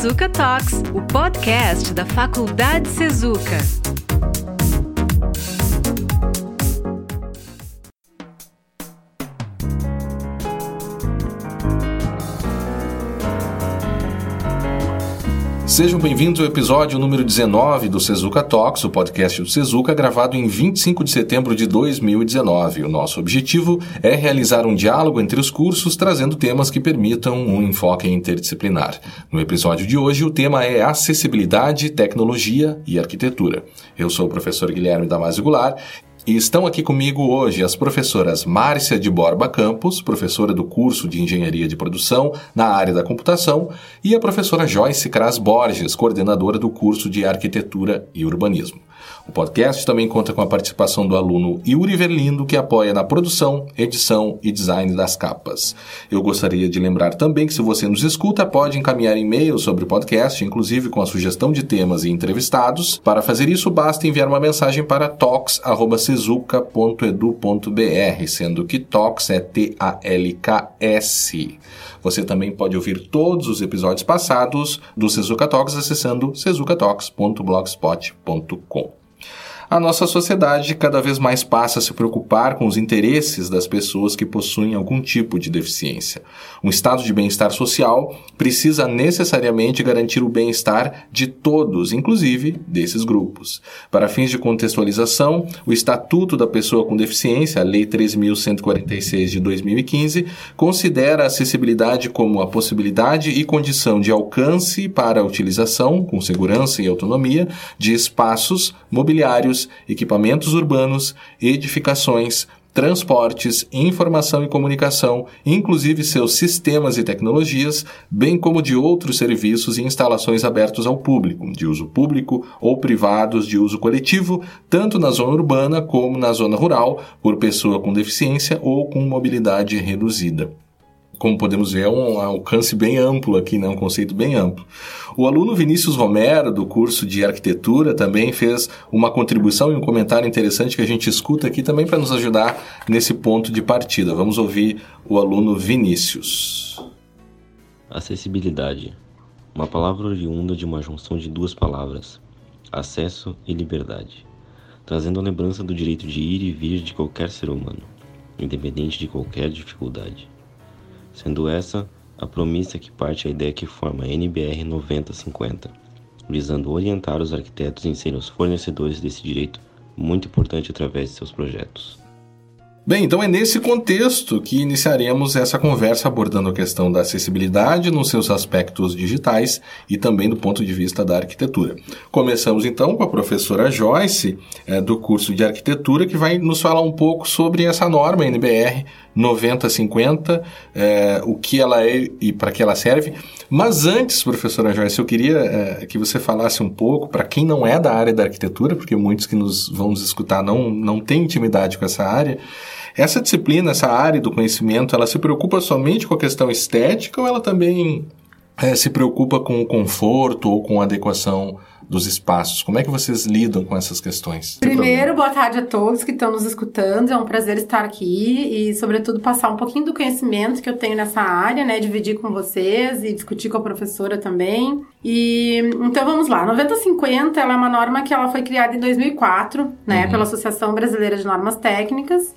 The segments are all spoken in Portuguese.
Sezuca Talks, o podcast da Faculdade Sezuca. Sejam bem-vindos ao episódio número 19 do Sezuca Talks, o podcast do Sezuca, gravado em 25 de setembro de 2019. O nosso objetivo é realizar um diálogo entre os cursos, trazendo temas que permitam um enfoque interdisciplinar. No episódio de hoje, o tema é acessibilidade, tecnologia e arquitetura. Eu sou o professor Guilherme Damasio Goulart e estão aqui comigo hoje as professoras Márcia de Borba Campos, professora do curso de Engenharia de Produção na área da computação, e a professora Joyce Cras Borges, coordenadora do curso de Arquitetura e Urbanismo. O podcast também conta com a participação do aluno Yuri Verlindo, que apoia na produção, edição e design das capas. Eu gostaria de lembrar também que se você nos escuta, pode encaminhar e-mails sobre o podcast, inclusive com a sugestão de temas e entrevistados. Para fazer isso, basta enviar uma mensagem para talks.sezuca.edu.br, sendo que talks é T-A-L-K-S. Você também pode ouvir todos os episódios passados do Sezuka Talks acessando sezukatalks.blogspot.com. A nossa sociedade cada vez mais passa a se preocupar com os interesses das pessoas que possuem algum tipo de deficiência. Um estado de bem-estar social precisa necessariamente garantir o bem-estar de todos, inclusive desses grupos. Para fins de contextualização, o Estatuto da Pessoa com Deficiência, a Lei 3.146 de 2015, considera a acessibilidade como a possibilidade e condição de alcance para a utilização, com segurança e autonomia, de espaços mobiliários equipamentos urbanos, edificações, transportes, informação e comunicação, inclusive seus sistemas e tecnologias, bem como de outros serviços e instalações abertos ao público, de uso público ou privados de uso coletivo, tanto na zona urbana como na zona rural, por pessoa com deficiência ou com mobilidade reduzida como podemos ver, é um alcance bem amplo aqui, né? um conceito bem amplo. O aluno Vinícius Romero, do curso de arquitetura, também fez uma contribuição e um comentário interessante que a gente escuta aqui também para nos ajudar nesse ponto de partida. Vamos ouvir o aluno Vinícius. Acessibilidade. Uma palavra oriunda de uma junção de duas palavras, acesso e liberdade, trazendo a lembrança do direito de ir e vir de qualquer ser humano, independente de qualquer dificuldade sendo essa a promissa que parte a ideia que forma a NBR 9050, visando orientar os arquitetos em serem os fornecedores desse direito muito importante através de seus projetos. Bem, então é nesse contexto que iniciaremos essa conversa abordando a questão da acessibilidade nos seus aspectos digitais e também do ponto de vista da arquitetura. Começamos então com a professora Joyce, é, do curso de arquitetura, que vai nos falar um pouco sobre essa norma NBR 9050, é, o que ela é e para que ela serve. Mas antes, professora Joyce, eu queria é, que você falasse um pouco, para quem não é da área da arquitetura, porque muitos que nos vão nos escutar não, não têm intimidade com essa área, essa disciplina, essa área do conhecimento, ela se preocupa somente com a questão estética ou ela também é, se preocupa com o conforto ou com a adequação dos espaços? Como é que vocês lidam com essas questões? Primeiro, boa tarde a todos que estão nos escutando. É um prazer estar aqui e, sobretudo, passar um pouquinho do conhecimento que eu tenho nessa área, né? Dividir com vocês e discutir com a professora também. E então vamos lá. 9050 ela é uma norma que ela foi criada em 2004, né, uhum. pela Associação Brasileira de Normas Técnicas.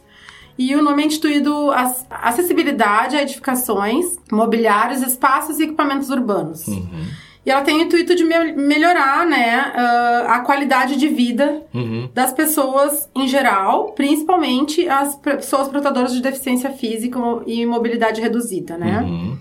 E o nome é instituído Acessibilidade a Edificações, Mobiliários, Espaços e Equipamentos Urbanos. Uhum. E ela tem o intuito de me melhorar, né, uh, a qualidade de vida uhum. das pessoas em geral, principalmente as pessoas portadoras de deficiência física e mobilidade reduzida, né? Uhum.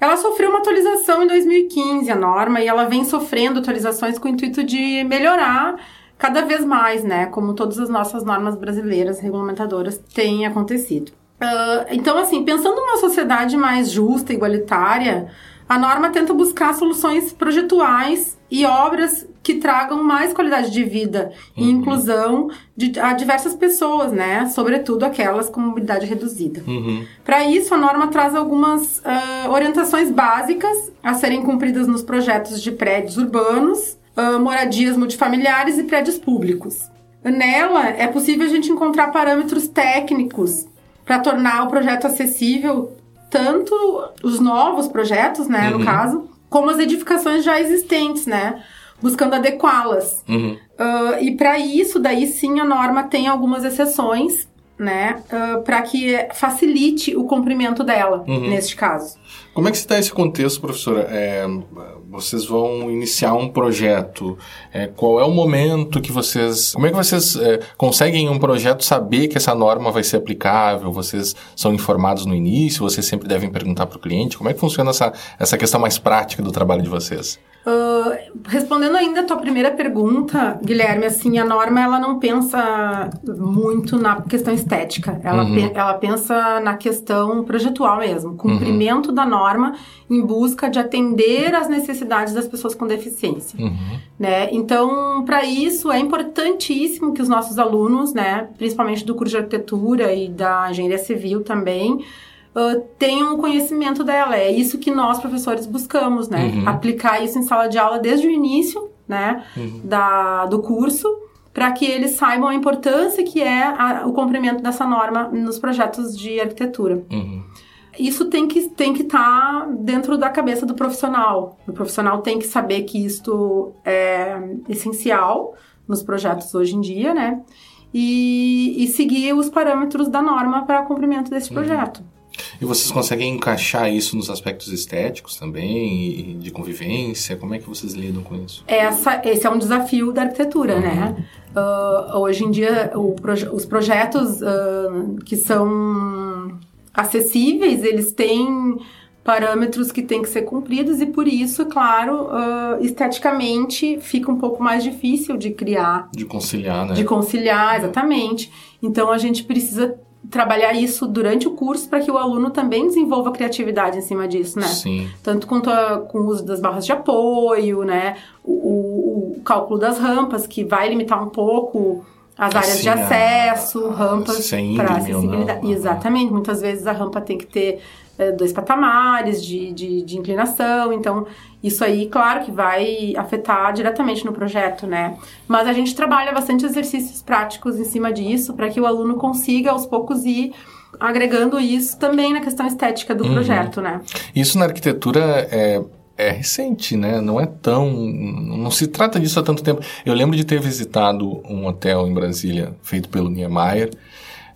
Ela sofreu uma atualização em 2015, a norma, e ela vem sofrendo atualizações com o intuito de melhorar cada vez mais, né? Como todas as nossas normas brasileiras regulamentadoras têm acontecido. Uh, então, assim, pensando numa sociedade mais justa, igualitária, a norma tenta buscar soluções projetuais e obras que tragam mais qualidade de vida uhum. e inclusão de, a diversas pessoas, né? Sobretudo aquelas com mobilidade reduzida. Uhum. Para isso, a norma traz algumas uh, orientações básicas a serem cumpridas nos projetos de prédios urbanos uh, moradias multifamiliares e prédios públicos. Nela, é possível a gente encontrar parâmetros técnicos para tornar o projeto acessível, tanto os novos projetos, né, uhum. no caso, como as edificações já existentes, né? Buscando adequá-las. Uhum. Uh, e para isso, daí sim, a norma tem algumas exceções, né? Uh, para que facilite o cumprimento dela, Uhum. neste caso. Como é que está esse contexto, professora? É, vocês vão iniciar um projeto. É, qual é o momento que vocês. Como é que vocês é, conseguem em um projeto saber que essa norma vai ser aplicável? Vocês são informados no início? Vocês sempre devem perguntar para o cliente? Como é que funciona essa, essa questão mais prática do trabalho de vocês? Uh, respondendo ainda a tua primeira pergunta, Guilherme, assim, a norma ela não pensa muito na questão estética, ela, Uhum. pe- ela pensa na questão projetual mesmo, cumprimento da norma em busca de atender às necessidades das pessoas com deficiência. Uhum. né? Então, para isso é importantíssimo que os nossos alunos, né, principalmente do curso de arquitetura e da engenharia civil também, ah, tenham conhecimento dela. É isso que nós professores buscamos, né? Uhum. Aplicar isso em sala de aula desde o início, né, Uhum. da, do curso. Para que eles saibam a importância que é a- o cumprimento dessa norma nos projetos de arquitetura Uhum. Isso tem que tem que estar dentro da cabeça do profissional. O profissional tem que saber que isto é essencial nos projetos hoje em dia, né? E, e seguir os parâmetros da norma para cumprimento desse projeto. E vocês conseguem encaixar isso nos aspectos estéticos também, de convivência? Como é que vocês lidam com isso? Essa, esse é um desafio da arquitetura, né? Ah, hoje em dia, o proje- os projetos ah, que são acessíveis, eles têm parâmetros que têm que ser cumpridos e por isso, claro, ah, esteticamente fica um pouco mais difícil de criar, De conciliar, né? de conciliar, exatamente. Então a gente precisa trabalhar isso durante o curso para que o aluno também desenvolva criatividade em cima disso, né? Sim. tanto quanto a- com o uso das barras de apoio, né? O, o- o cálculo das rampas, que vai limitar um pouco as áreas de Assim, a- acesso, rampas se é para não. acessibilidade. Uhum. Exatamente. Muitas vezes a rampa tem que ter eh, dois patamares de, de, de inclinação, então isso aí, claro que vai afetar diretamente no projeto, né? Mas a gente trabalha bastante exercícios práticos em cima disso para que o aluno consiga aos poucos ir agregando isso também na questão estética do Uhum. projeto, né? Isso na arquitetura é, é recente, né? Não é tão. Não se trata disso há tanto tempo. Eu lembro de ter visitado um hotel em Brasília, feito pelo Niemeyer.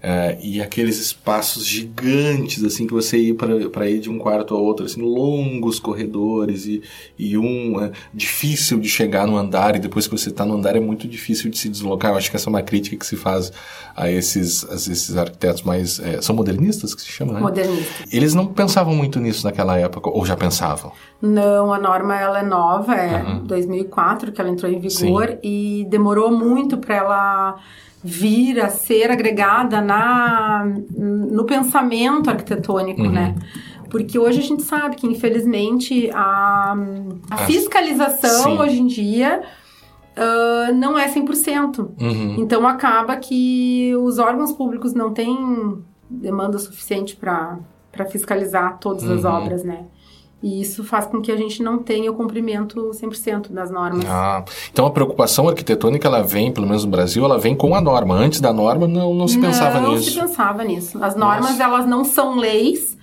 Eh, e aqueles espaços gigantes, assim, que você ia para ir de um quarto ao outro, assim, longos corredores e, e um é, difícil de chegar no andar, e depois que você está no andar é muito difícil de se deslocar. Eu acho que essa é uma crítica que se faz a esses, a esses arquitetos mais. eh, são modernistas que se chamam, né? Modernista. Eles não pensavam muito nisso naquela época, ou já pensavam? Não, a norma ela é nova, é Aham. 2004 que ela entrou em vigor e demorou muito para ela vir a ser agregada na no pensamento arquitetônico, Uhum. né? Porque hoje a gente sabe que, infelizmente, a, a fiscalização sim. hoje em dia ah, não é 100%. Uhum. Então acaba que os órgãos públicos não têm demanda suficiente para fiscalizar todas as Uhum. obras, né? E isso faz com que a gente não tenha o cumprimento 100% das normas. Ah, então a preocupação arquitetônica, ela vem, pelo menos no Brasil, ela vem com a norma. Antes da norma, não, não se pensava não nisso. se pensava nisso. As normas, Nossa. elas não são leis,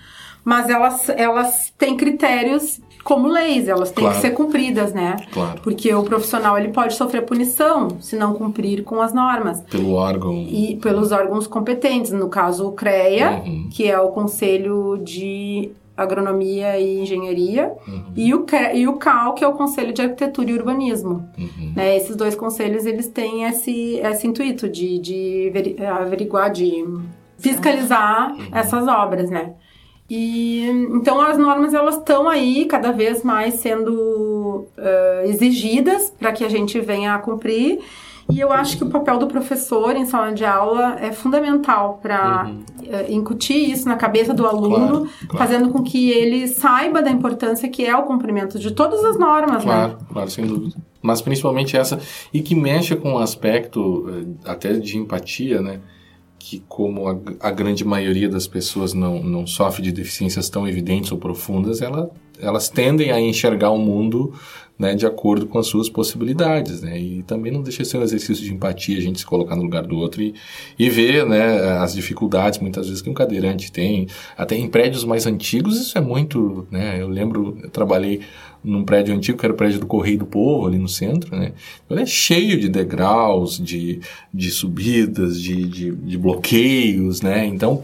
mas elas, elas têm critérios como leis. Elas têm Claro. que ser cumpridas, né? Claro. Porque o profissional, ele pode sofrer punição se não cumprir com as normas. Pelo órgão. e pelos órgãos competentes, no caso o CREA, Uhum. que é o Conselho de Agronomia e Engenharia, Uhum. e, o e o CAL, que é o Conselho de Arquitetura e Urbanismo. Uhum. Né, esses dois conselhos, eles têm esse, esse intuito de, de veri- averiguar, de fiscalizar Uhum. essas obras, né? E então as normas elas estão aí cada vez mais sendo eh, exigidas para que a gente venha a cumprir. E eu acho que o papel do professor em sala de aula é fundamental para incutir isso na cabeça do aluno, Uhum. Claro, claro. fazendo com que ele saiba da importância que é o cumprimento de todas as normas, né? Claro, claro, sem dúvida. Mas principalmente essa, e que mexe com o aspecto eh, até de empatia, né? Que como a, a grande maioria das pessoas não, não sofre de deficiências tão evidentes ou profundas, ela elas tendem a enxergar o mundo né, de acordo com as suas possibilidades, né? E também não deixa de ser um exercício de empatia, a gente se colocar no lugar do outro e, e ver, né, as dificuldades muitas vezes que um cadeirante tem. Até em prédios mais antigos isso é muito, né? Eu lembro, eu trabalhei num prédio antigo, que era o prédio do Correio do Povo, ali no centro, né? Ele é cheio de degraus, de, de subidas, de, de, de bloqueios, né? Então,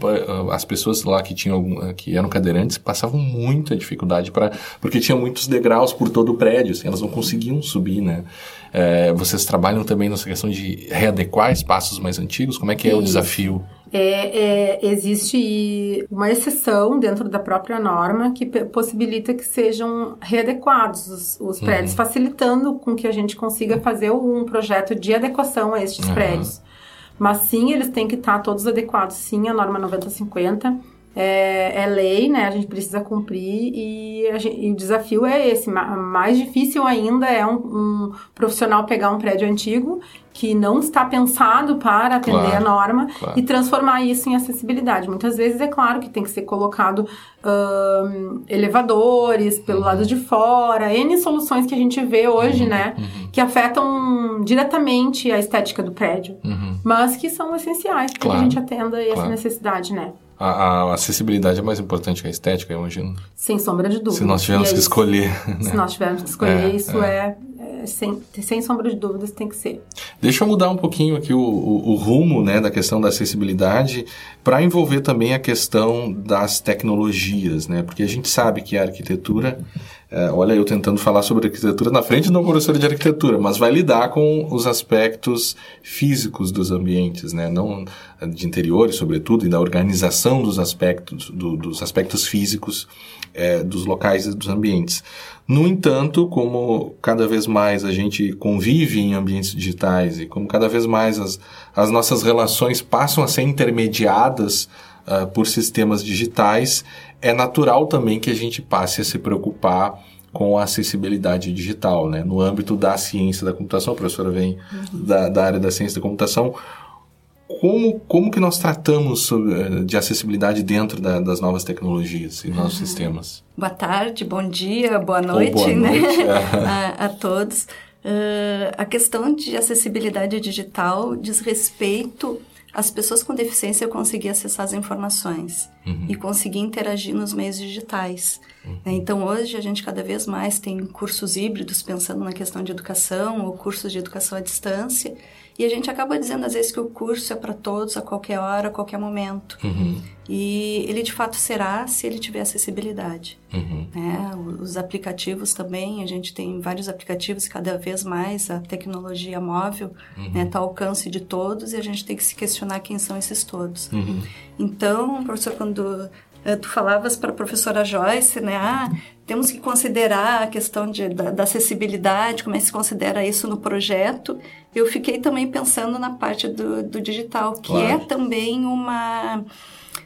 as pessoas lá que tinham algum, que eram cadeirantes passavam muita dificuldade para porque tinha muitos degraus por todo o prédio, assim, elas não conseguiam subir, né? É, vocês trabalham também nessa questão de readequar espaços mais antigos? Como é que é o desafio? É, é, existe uma exceção dentro da própria norma que possibilita que sejam readequados os, os uhum. prédios, facilitando com que a gente consiga fazer um projeto de adequação a estes uhum. prédios. Mas sim, eles têm que estar todos adequados, sim, à norma 9050 é, é, lei, né? A gente precisa cumprir e, gente, e, o desafio é esse. Mais difícil ainda é um, um, profissional pegar um prédio antigo que não está pensado para atender claro, a norma claro. e transformar isso em acessibilidade. Muitas vezes é claro que tem que ser colocado elevadores pelo uhum. lado de fora, N soluções que a gente vê hoje, uhum, né? Uhum. Que afetam diretamente a estética do prédio, uhum. mas que são essenciais para claro, que a gente atenda essa necessidade, né? A, a, acessibilidade é mais importante que a estética, eu imagino. Sem sombra de dúvida. Se nós tivermos é que escolher. Né? Se nós tivermos que escolher, é, isso é, é, é, sem, sem sombra de dúvidas tem que ser. Deixa eu mudar um pouquinho aqui o, o, o rumo né, da questão da acessibilidade para envolver também a questão das tecnologias, né? Porque a gente sabe que a arquitetura é, olha, eu tentando falar sobre arquitetura na frente de uma professora de arquitetura, mas vai lidar com os aspectos físicos dos ambientes, né? Não de interiores, sobretudo, e da organização dos aspectos, do, dos aspectos físicos é, dos locais e dos ambientes. No entanto, como cada vez mais a gente convive em ambientes digitais e como cada vez mais as, as nossas relações passam a ser intermediadas uh, por sistemas digitais, é natural também que a gente passe a se preocupar com a acessibilidade digital, né? No âmbito da ciência da computação, a professora vem uhum. da, da, área da ciência da computação, como, como que nós tratamos eh, de acessibilidade dentro da, das novas tecnologias e nossos uhum. sistemas? Boa tarde, bom dia, boa noite, boa né? Noite. a, a, todos. Uh, a questão de acessibilidade digital diz respeito as pessoas com deficiência conseguir acessar as informações uhum. e conseguir interagir nos meios digitais. Uhum. Né? Então, hoje, a gente cada vez mais tem cursos híbridos pensando na questão de educação ou cursos de educação à distância e a gente acaba dizendo às vezes que o curso é para todos, a qualquer hora, a qualquer momento. Uhum. E ele de fato será se ele tiver acessibilidade. Uhum. Né? Os aplicativos também, a gente tem vários aplicativos cada vez mais a tecnologia móvel está uhum. né, ao alcance de todos e a gente tem que se questionar quem são esses todos. Uhum. Então, professor, quando tu falavas para a professora Joyce, né? Ah, temos que considerar a questão de, da, da, acessibilidade, como é que se considera isso no projeto. Eu fiquei também pensando na parte do, do digital, que é claro. é também uma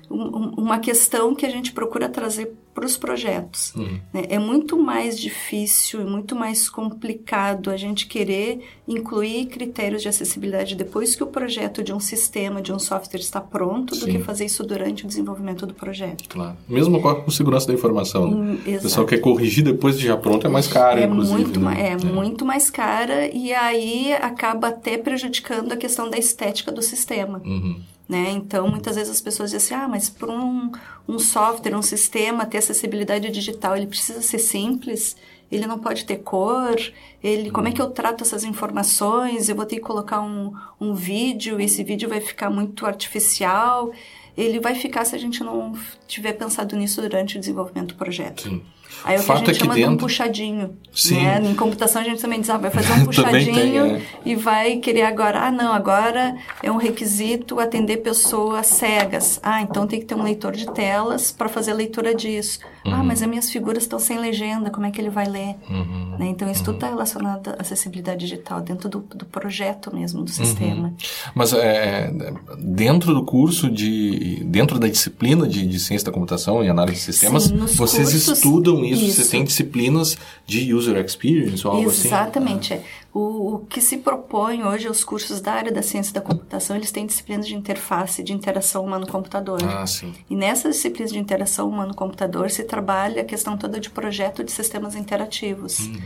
uma questão que a gente procura trazer para os projetos. Uhum. Né? É muito mais difícil e muito mais complicado a gente querer incluir critérios de acessibilidade depois que o projeto de um sistema, de um software está pronto, Sim. do que fazer isso durante o desenvolvimento do projeto. Claro. Mesmo com segurança da informação. Hum, o pessoal quer corrigir depois de já pronto é mais caro, é Muito, né? É, é muito mais cara e aí acaba até prejudicando a questão da estética do sistema. Uhum. Né? Então, muitas vezes as pessoas dizem assim, ah, mas para um, um software, um sistema ter acessibilidade digital, ele precisa ser simples, ele não pode ter cor, ele, como é que eu trato essas informações? Eu vou ter que colocar um, um vídeo, esse vídeo vai ficar muito artificial. Ele vai ficar se a gente não tiver pensado nisso durante o desenvolvimento do projeto. Sim. Aí é o que a gente é chama dentro... de um puxadinho. Sim. Né? Em computação a gente também diz, ah, vai fazer um puxadinho tem, é. e vai querer agora, ah, não, agora é um requisito atender pessoas cegas. Ah, então tem que ter um leitor de telas para fazer a leitura disso. Ah, uhum. Ah, mas as minhas figuras estão sem legenda, como é que ele vai ler? Uhum. Né? Então isso uhum. tudo está relacionado à acessibilidade digital, dentro do, do projeto mesmo, do sistema. Mas é, dentro do curso de, dentro da disciplina de, de ciência ciência da computação e análise de sistemas, Sim, vocês cursos, estudam isso, isso, você tem disciplinas de user experience ou algo Exatamente, assim? Exatamente. É. O, o, que se propõe hoje, os cursos da área da ciência da computação, eles têm disciplinas de interface, de interação humano-computador. Ah, sim. E nessas disciplinas de interação humano-computador se trabalha a questão toda de projeto de sistemas interativos. Uhum.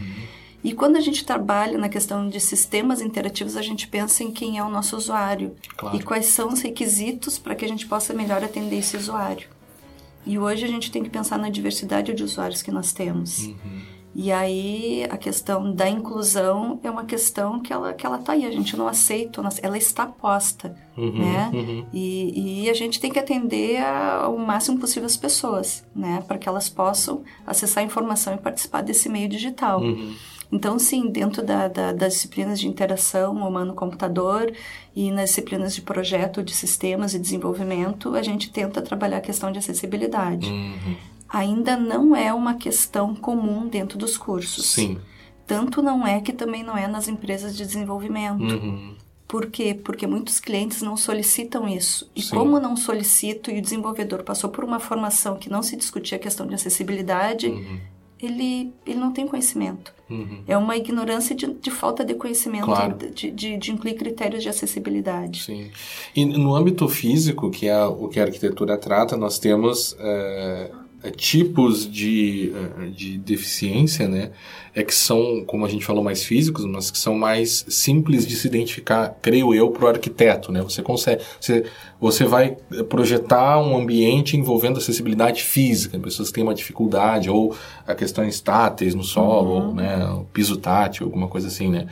E quando a gente trabalha na questão de sistemas interativos, a gente pensa em quem é o nosso usuário claro. e quais são os requisitos para que a gente possa melhor atender esse usuário. E hoje a gente tem que pensar na diversidade de usuários que nós temos. Uhum. E aí a questão da inclusão é uma questão que ela que ela tá aí, a gente não aceita, ela está posta, uhum, né? Uhum. E, e, a gente tem que atender ao máximo possível as pessoas, né? Para que elas possam acessar a informação e participar desse meio digital. Uhum. Então, sim, dentro da, da, das disciplinas de interação humano-computador e nas disciplinas de projeto de sistemas e desenvolvimento, a gente tenta trabalhar a questão de acessibilidade. Uhum. Ainda não é uma questão comum dentro dos cursos. Sim. Tanto não é que também não é nas empresas de desenvolvimento. Uhum. Por quê? Porque muitos clientes não solicitam isso. E Sim. como não solicito e o desenvolvedor passou por uma formação que não se discutia a questão de acessibilidade, uhum ele, ele não tem conhecimento. Uhum. É uma ignorância de, de falta de conhecimento, claro. de, de, de, incluir critérios de acessibilidade. Sim. E no âmbito físico, que é o que a arquitetura trata, nós temos é, tipos de, de deficiência, né? É que são, como a gente falou, mais físicos, mas que são mais simples de se identificar, creio eu, para o arquiteto, né? Você consegue, você, você vai projetar um ambiente envolvendo acessibilidade física, pessoas que têm uma dificuldade, ou a questões táteis no solo, uhum. ou, né, o piso tátil, alguma coisa assim, né?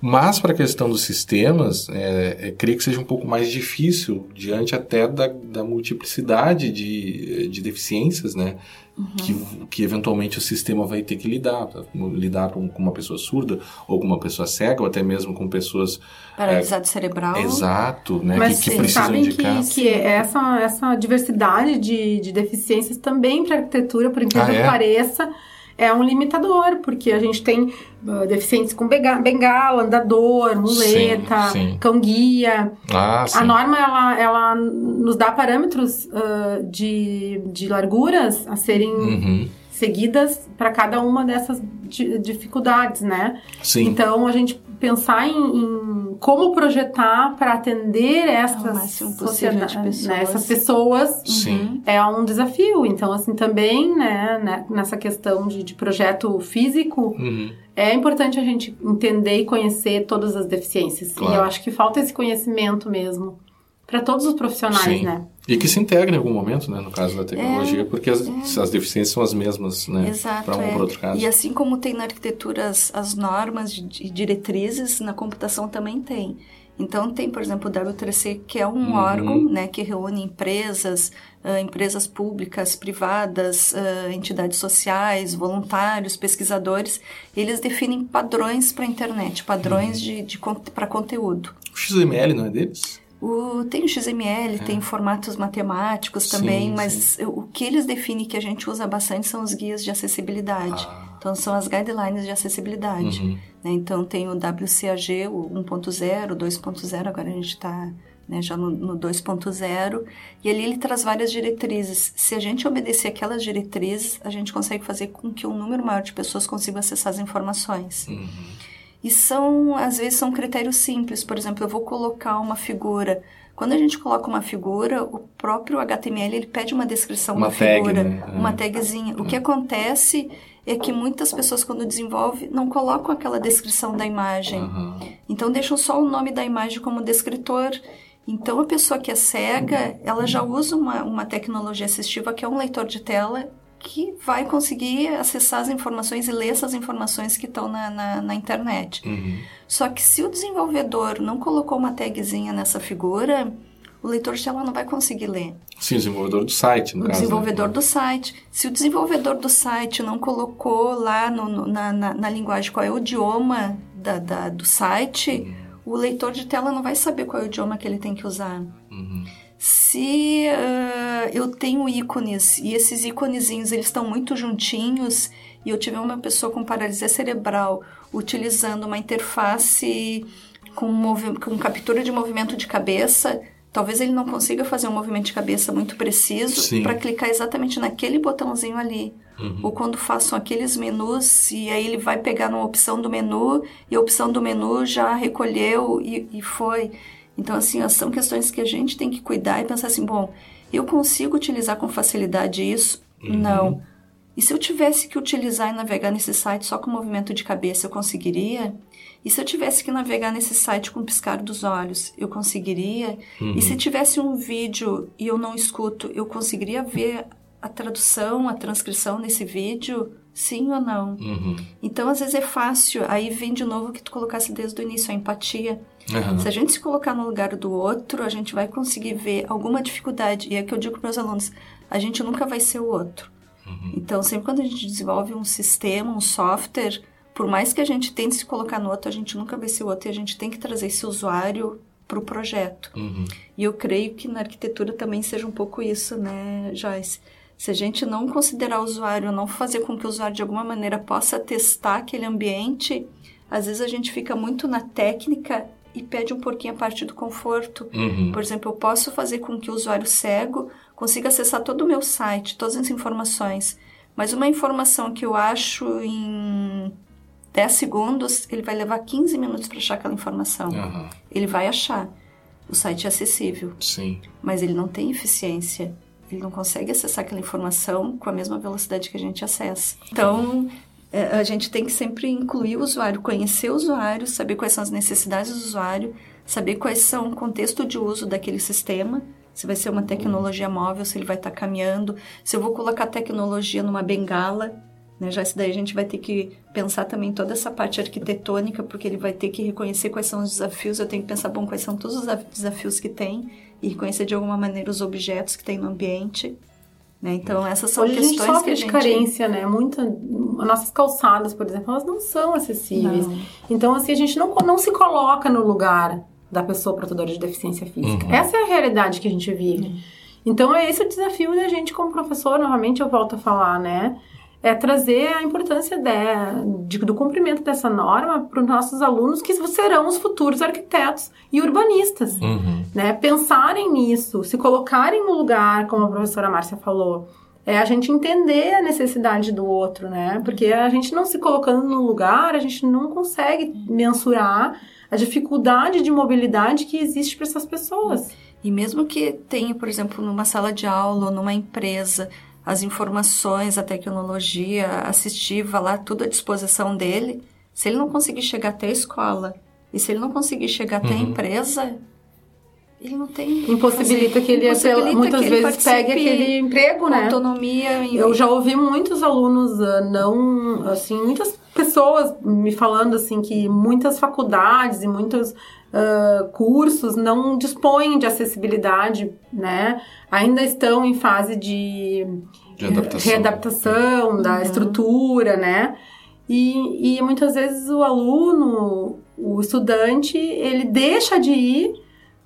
Mas para a questão dos sistemas, é, é, creio que seja um pouco mais difícil, diante até da, da multiplicidade de, de deficiências, né? Uhum. Que, que eventualmente o sistema vai ter que lidar, lidar com, com, uma pessoa surda, ou com uma pessoa cega, ou até mesmo com pessoas... Paralisado é, cerebral. Exato, né? Mas que, que precisam sabem indicar. Que, que essa, essa diversidade de, de deficiências também para a arquitetura, por incrível ah, é? que pareça é um limitador, porque a gente tem uh, deficientes com bengala, andador, muleta, sim, sim. cão-guia. Ah, a norma, ela, ela nos dá parâmetros uh, de, de larguras a serem... Uhum seguidas para cada uma dessas dificuldades, né? Sim. Então a gente pensar em, em como projetar para atender essas sociedades, né, essas pessoas Sim. é um desafio. Então assim também, né, né nessa questão de, de projeto físico. Uhum. É importante a gente entender e conhecer todas as deficiências. Claro. E eu acho que falta esse conhecimento mesmo para todos os profissionais, Sim. né? E que se integra em algum momento, né, no caso da tecnologia, é, porque as, é. as, deficiências são as mesmas, né, para um é. ou para outro caso. E assim como tem na arquitetura as, as normas e diretrizes, na computação também tem. Então tem, por exemplo, o W3C, que é um uhum. órgão, né, que reúne empresas, uh, empresas públicas, privadas, uh, entidades sociais, voluntários, pesquisadores. Eles definem padrões para a internet, padrões uhum. de, de para conteúdo. O XML não é deles? O, tem o XML, é. tem formatos matemáticos também, sim, mas sim. o que eles definem que a gente usa bastante são os guias de acessibilidade. Ah. Então, são as guidelines de acessibilidade. Uhum. Né? Então, tem o WCAG, o 1.0, 2.0, agora a gente está né, já no, no 2.0, e ali ele traz várias diretrizes. Se a gente obedecer aquelas diretrizes, a gente consegue fazer com que um número maior de pessoas consiga acessar as informações. Uhum. E são, às vezes, são critérios simples. Por exemplo, eu vou colocar uma figura. Quando a gente coloca uma figura, o próprio HTML ele pede uma descrição uma da tag, figura, né? uma é. tagzinha. O que acontece é que muitas pessoas, quando desenvolvem, não colocam aquela descrição da imagem. Uhum. Então, deixam só o nome da imagem como descritor. Então, a pessoa que é cega, ela já usa uma, uma tecnologia assistiva que é um leitor de tela que vai conseguir acessar as informações e ler essas informações que estão na, na, na internet. Uhum. Só que se o desenvolvedor não colocou uma tagzinha nessa figura, o leitor de tela não vai conseguir ler. Sim, o desenvolvedor do site, no o caso. Né? desenvolvedor né? do site. Se o desenvolvedor do site não colocou lá no, no, na, na, na, linguagem qual é o idioma da, da do site, uhum. o leitor de tela não vai saber qual é o idioma que ele tem que usar. Uhum. Se uh, eu tenho ícones e esses íconezinhos eles estão muito juntinhos e eu tiver uma pessoa com paralisia cerebral utilizando uma interface com, com captura de movimento de cabeça, talvez ele não consiga fazer um movimento de cabeça muito preciso para clicar exatamente naquele botãozinho ali. Uhum. Ou quando façam aqueles menus e aí ele vai pegar numa opção do menu e a opção do menu já recolheu e, e foi. Então, assim, são questões que a gente tem que cuidar e pensar assim, bom, eu consigo utilizar com facilidade isso? Uhum. Não. E se eu tivesse que utilizar e navegar nesse site só com movimento de cabeça, eu conseguiria? E se eu tivesse que navegar nesse site com piscar dos olhos, eu conseguiria? Uhum. E se tivesse um vídeo e eu não escuto, eu conseguiria ver a tradução, a transcrição desse vídeo? Sim ou não? Uhum. Então, às vezes é fácil. Aí vem de novo o que tu colocasse desde o início, a empatia. Uhum. Se a gente se colocar no lugar do outro, a gente vai conseguir ver alguma dificuldade. E é que eu digo para meus alunos: a gente nunca vai ser o outro. Uhum. Então, sempre quando a gente desenvolve um sistema, um software, por mais que a gente tente se colocar no outro, a gente nunca vai ser o outro e a gente tem que trazer esse usuário para o projeto. Uhum. E eu creio que na arquitetura também seja um pouco isso, né, Joyce? Se a gente não considerar o usuário, não fazer com que o usuário de alguma maneira possa testar aquele ambiente, às vezes a gente fica muito na técnica e pede um pouquinho a parte do conforto. Uhum. Por exemplo, eu posso fazer com que o usuário cego consiga acessar todo o meu site, todas as informações, mas uma informação que eu acho em 10 segundos, ele vai levar 15 minutos para achar aquela informação. Uhum. Ele vai achar. O site é acessível. Sim. Mas ele não tem eficiência. Ele não consegue acessar aquela informação com a mesma velocidade que a gente acessa. Então, é, a gente tem que sempre incluir o usuário, conhecer o usuário, saber quais são as necessidades do usuário, saber quais são o contexto de uso daquele sistema, se vai ser uma tecnologia móvel, se ele vai estar caminhando, se eu vou colocar tecnologia numa bengala, né? Já isso daí a gente vai ter que pensar também toda essa parte arquitetônica, porque ele vai ter que reconhecer quais são os desafios. Eu tenho que pensar, bom, quais são todos os desafios que tem e reconhecer de alguma maneira os objetos que tem no ambiente. Né? Então, essas são Hoje questões a gente que a gente... de carência, né? Muita... Nossas calçadas, por exemplo, elas não são acessíveis. Não. Então, assim, a gente não, não se coloca no lugar da pessoa portadora de deficiência física. Uhum. Essa é a realidade que a gente vive. Uhum. Então, é esse o desafio da gente como professor. Novamente, eu volto a falar, né? É trazer a importância de, de do cumprimento dessa norma para os nossos alunos que serão os futuros arquitetos e urbanistas, uhum. né? Pensarem nisso, se colocarem no lugar, como a professora Márcia falou, é a gente entender a necessidade do outro, né? Porque a gente não se colocando no lugar, a gente não consegue mensurar a dificuldade de mobilidade que existe para essas pessoas. E mesmo que tenha, por exemplo, numa sala de aula ou numa empresa, as informações, a tecnologia assistiva lá, tudo à disposição dele. Se ele não conseguir chegar até a escola e se ele não conseguir chegar até uhum. a empresa, ele não tem. Impossibilita que ele, impossibilita muitas que vezes ele pegue aquele emprego, né? Autonomia. Eu já ouvi muitos alunos uh, não, assim, muitas pessoas me falando assim que muitas faculdades e muitos uh, cursos não dispõem de acessibilidade, né? Ainda estão em fase de, de adaptação. readaptação da uhum. estrutura, né? E, e muitas vezes o aluno, o estudante, ele deixa de ir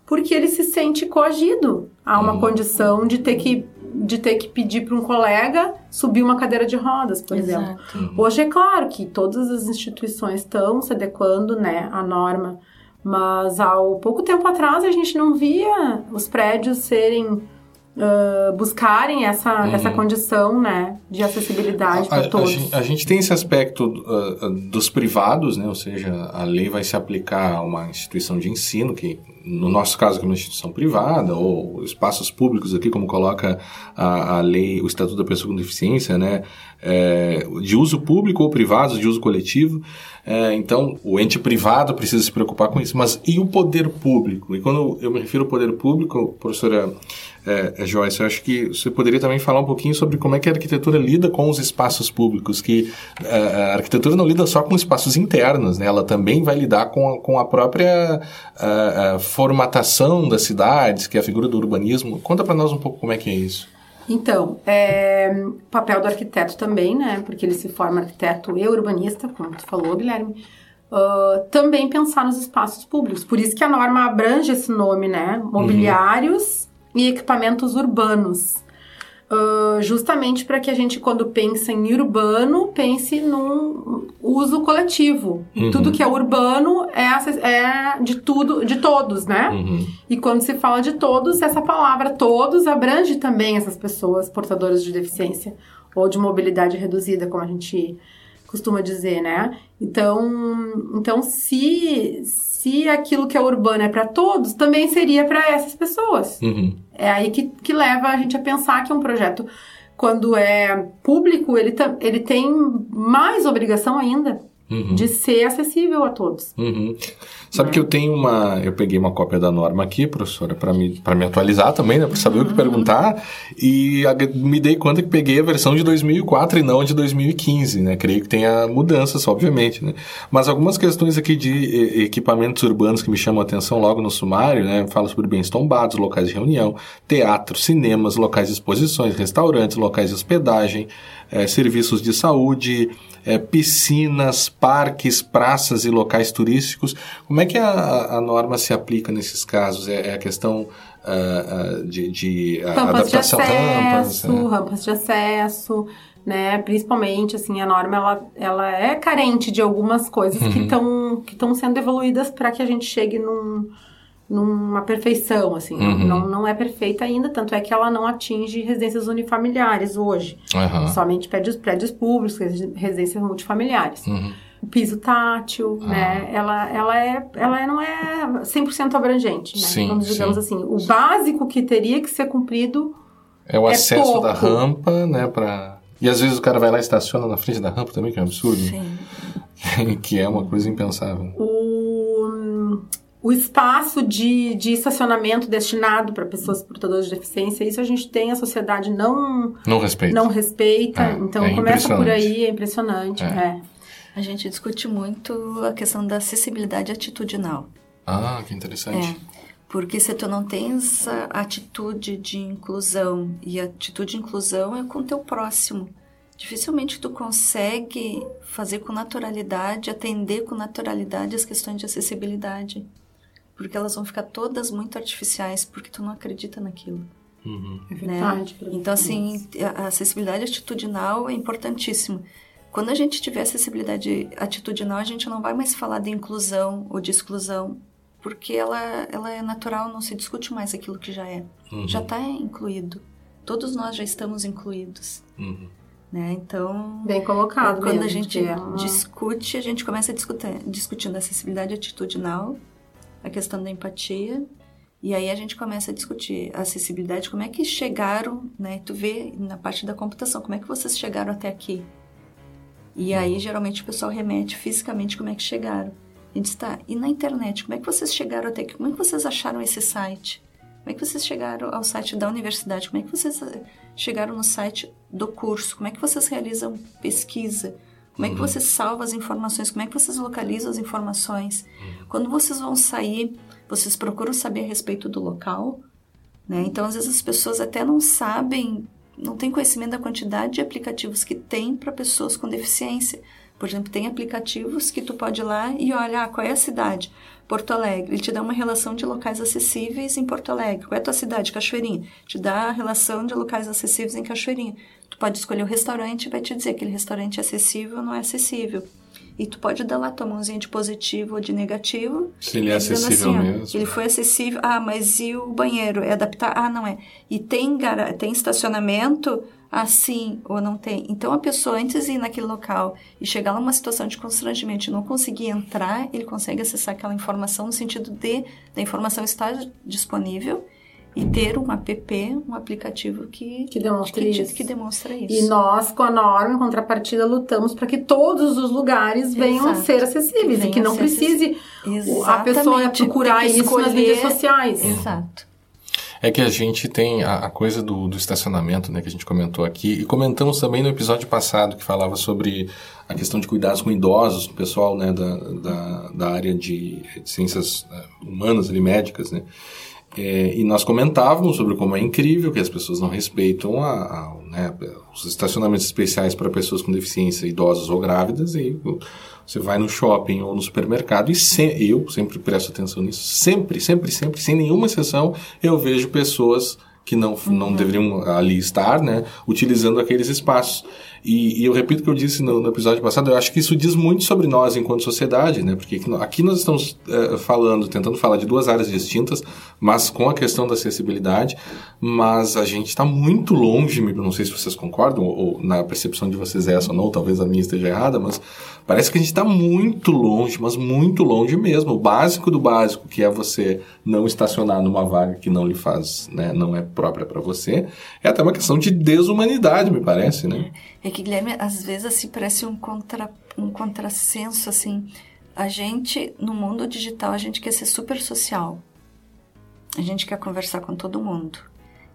porque ele se sente coagido a uma uhum. condição de ter que de ter que pedir para um colega subir uma cadeira de rodas, por Exato. exemplo. Uhum. Hoje é claro que todas as instituições estão se adequando, né, à norma mas há pouco tempo atrás a gente não via os prédios serem Uh, buscarem essa, uhum. essa condição né, de acessibilidade para todos. A gente, a gente, tem esse aspecto uh, dos privados, né, ou seja, a lei vai se aplicar a uma instituição de ensino, que no nosso caso, que é uma instituição privada, ou espaços públicos aqui, como coloca a, a lei, o Estatuto da Pessoa com Deficiência, né, é, de uso público ou privado, de uso coletivo. É, então, o ente privado precisa se preocupar com isso. Mas e o poder público? E quando eu me refiro ao poder público, professora é, é, Joyce, eu acho que você poderia também falar um pouquinho sobre como é que a arquitetura lida com os espaços públicos, que é, a arquitetura não lida só com espaços internos, né? ela também vai lidar com a, com a própria a, a formatação das cidades, que é a figura do urbanismo. Conta para nós um pouco como é que é isso. Então, é, papel do arquiteto também, né? Porque ele se forma arquiteto e urbanista, como tu falou, Guilherme. Uh, também pensar nos espaços públicos. Por isso que a norma abrange esse nome, né? Mobiliários uhum. e equipamentos urbanos. Uh, justamente para que a gente, quando pensa em urbano, pense num uso coletivo. Uhum. Tudo que é urbano é, é, de tudo, de todos, né? Uhum. E quando se fala de todos, essa palavra todos abrange também essas pessoas portadoras de deficiência ou de mobilidade reduzida, como a gente costuma dizer, né? Então, então se se aquilo que é urbano é para todos, também seria para essas pessoas. Uhum. É aí que, que leva a gente a pensar que um projeto quando é público, ele, ele tem mais obrigação ainda uhum. de ser acessível a todos. Uhum. Sabe que eu tenho uma. Eu peguei uma cópia da norma aqui, professora, para me, me atualizar também, né? Para saber uhum. o que uhum. perguntar. E a, me dei conta que peguei a versão de 2004 e não a de 2015, né? Creio que tenha mudanças, obviamente, né? Mas algumas questões aqui de equipamentos urbanos que me chamam a atenção logo no sumário, né? Fala sobre bens tombados, locais de reunião, teatro, cinemas, locais de exposições, restaurantes, locais de hospedagem, é, serviços de saúde, é, piscinas, parques, praças e locais turísticos. Como é que a, a norma se aplica nesses casos? É, é a questão uh, uh, de, de uh, adaptação de acesso, rampas, é. rampas de acesso, né? Principalmente, assim, a norma ela, ela é carente de algumas coisas uhum. que estão que estão sendo evoluídas para que a gente chegue num numa perfeição, assim. Uhum. Não, não é perfeita ainda, tanto é que ela não atinge residências unifamiliares hoje. Uhum. Somente prédios, prédios públicos, residências multifamiliares. Uhum. O piso tátil, né? Ela, ela, é, ela não é 100% abrangente, né? Sim, Vamos digamos sim. assim. O básico que teria que ser cumprido é o é acesso pouco. da rampa, né? Pra... E às vezes o cara vai lá e estaciona na frente da rampa também, que é um absurdo. Sim. que é uma coisa impensável. O o espaço de, de estacionamento destinado para pessoas portadoras de deficiência, isso a gente tem, a sociedade não não respeita. Não respeita. É, então é começa por aí, é impressionante. É. É. A gente discute muito a questão da acessibilidade atitudinal. Ah, que interessante. É, porque se tu não tens a atitude de inclusão, e a atitude de inclusão é com o teu próximo, dificilmente tu consegue fazer com naturalidade, atender com naturalidade as questões de acessibilidade porque elas vão ficar todas muito artificiais, porque tu não acredita naquilo. Uhum. É né? verdade. Então, assim, a acessibilidade atitudinal é importantíssima. Quando a gente tiver acessibilidade atitudinal, a gente não vai mais falar de inclusão ou de exclusão, porque ela, ela é natural, não se discute mais aquilo que já é. Uhum. Já está incluído. Todos nós já estamos incluídos. Uhum. Né? Então, bem colocado. Quando mesmo, a gente é discute, a gente começa a discutir, discutindo acessibilidade atitudinal a questão da empatia. E aí a gente começa a discutir a acessibilidade, como é que chegaram, né? Tu vê na parte da computação, como é que vocês chegaram até aqui? E aí geralmente o pessoal remete fisicamente como é que chegaram. A gente está, e na internet, como é que vocês chegaram até aqui? Como é que vocês acharam esse site? Como é que vocês chegaram ao site da universidade? Como é que vocês eh, chegaram no site do curso? Como é que vocês realizam pesquisa? Como é que uhum. você salva as informações? Como é que vocês localizam as informações? Uhum. Quando vocês vão sair, vocês procuram saber a respeito do local, né? Então, às vezes as pessoas até não sabem, não têm conhecimento da quantidade de aplicativos que tem para pessoas com deficiência. Por exemplo, tem aplicativos que tu pode ir lá e olhar ah, qual é a cidade. Porto Alegre, ele te dá uma relação de locais acessíveis em Porto Alegre. Qual é a tua cidade? Cachoeirinha. Te dá a relação de locais acessíveis em Cachoeirinha. Tu pode escolher o restaurante e vai te dizer que aquele restaurante é acessível ou não é acessível. E tu pode dar lá tua mãozinha de positivo ou de negativo. Se ele é acessível assim, mesmo. Ele foi acessível. Ah, mas e o banheiro? É adaptar? Ah, não é. E tem, tem estacionamento? assim ou não tem. Então a pessoa antes de ir naquele local e chegar numa situação de constrangimento e não conseguir entrar, ele consegue acessar aquela informação no sentido de da informação estar disponível e ter um app, um aplicativo que, que, demonstra, que, isso. que demonstra isso. E nós, com a norma, em contrapartida, lutamos para que todos os lugares venham Exato. a ser acessíveis que e que não precise a pessoa procurar isso nas mídias sociais. Exato. É que a gente tem a, a coisa do, do, estacionamento, né, que a gente comentou aqui, e comentamos também no episódio passado que falava sobre a questão de cuidados com idosos, o pessoal né, da, da, da área de, de ciências né, humanas e médicas, né, é, e nós comentávamos sobre como é incrível que as pessoas não respeitam a, a, né, os estacionamentos especiais para pessoas com deficiência, idosas ou grávidas, e você vai no shopping ou no supermercado, e se, eu sempre presto atenção nisso, sempre, sempre, sempre, sem nenhuma exceção, eu vejo pessoas que não, uhum. não deveriam ali estar, né, utilizando aqueles espaços. E, e, eu repito o que eu disse no, no, episódio passado, eu acho que isso diz muito sobre nós enquanto sociedade, né? Porque aqui nós estamos é, falando, tentando falar de duas áreas distintas, mas com a questão da acessibilidade, mas a gente está muito longe, não sei se vocês concordam, ou, ou na percepção de vocês é essa ou não, talvez a minha esteja errada, mas parece que a gente está muito longe, mas muito longe mesmo. O básico do básico, que é você não estacionar numa vaga que não lhe faz, né, não é própria para você, é até uma questão de desumanidade, me parece, né? É que, Guilherme, às vezes assim parece um, contra, um contrassenso, assim. A gente, no mundo digital, a gente quer ser super social. A gente quer conversar com todo mundo.